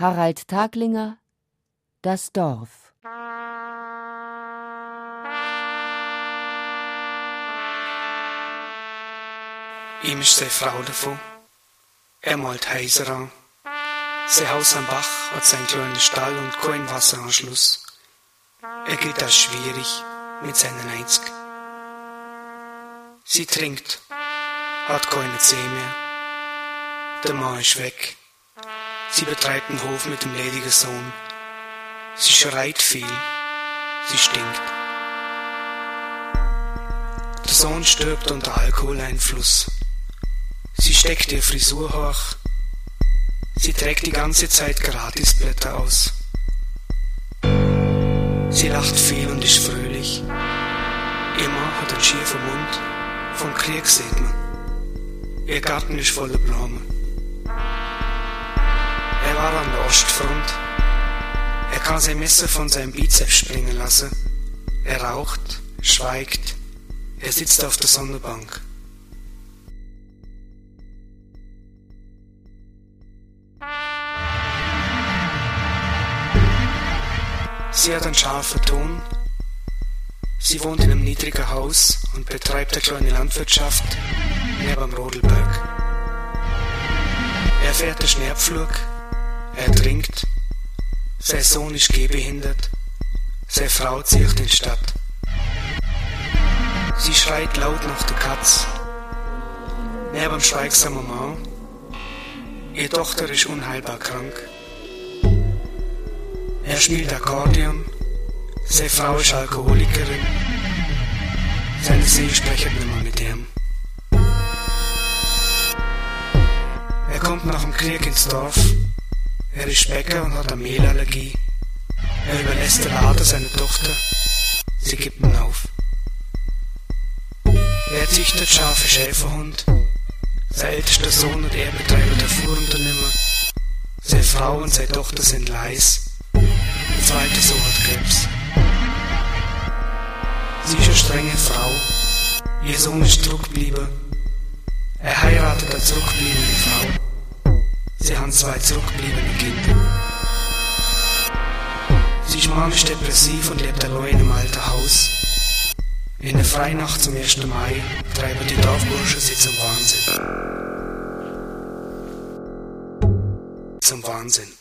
Harald Taglinger Das Dorf Ihm ist seine Frau davon. Er malt Häuser an. Sein Haus am Bach hat seinen kleinen Stall und keinen Wasseranschluss. Er geht das schwierig mit seinen 90. Sie trinkt, hat keine Zeh mehr. Der Mann ist weg. Sie betreibt den Hof mit dem ledigen Sohn. Sie schreit viel. Sie stinkt. Der Sohn stirbt unter Alkoholeinfluss. Sie steckt ihr Frisur hoch. Sie trägt die ganze Zeit Gratisblätter aus. Sie lacht viel und ist fröhlich. Ihr Mann hat einen schiefen Mund. Vom Krieg sieht man. Ihr Garten ist voller Blumen. Er war an der Ostfront. Er kann sein Messer von seinem Bizeps springen lassen. Er raucht, schweigt. Er sitzt auf der Sonnenbank. Sie hat einen scharfen Ton. Sie wohnt in einem niedrigen Haus und betreibt eine kleine Landwirtschaft neben dem Rodelberg. Er fährt den Schneepflug, er trinkt, sein Sohn ist gehbehindert, seine Frau zieht in die Stadt. Sie schreit laut nach der Katz. Neben dem schweigsamen Mann, ihre Tochter ist unheilbar krank. Er spielt Akkordeon, seine Frau ist Alkoholikerin, seine See sprechen nicht mehr mit ihm. Er kommt nach dem Krieg ins Dorf, er ist Bäcker und hat eine Mehlallergie. Er überlässt den Laden seiner Tochter, sie gibt ihn auf. Er züchtet scharfe Schäferhund, sein ältester Sohn und er betreiben der Fuhrunternehmer. Seine Frau und seine Tochter sind leis. Der zweite Sohn hat Krebs. Sie ist eine strenge Frau. Ihr Sohn ist zurückgeblieben. Er heiratet eine zurückgebliebene Frau. Sie haben zwei zurückgebliebene Kinder. Sie ist manisch depressiv und lebt allein im alten Haus. In der Freinacht zum 1. Mai treiben die Dorfburschen sie zum Wahnsinn. Zum Wahnsinn.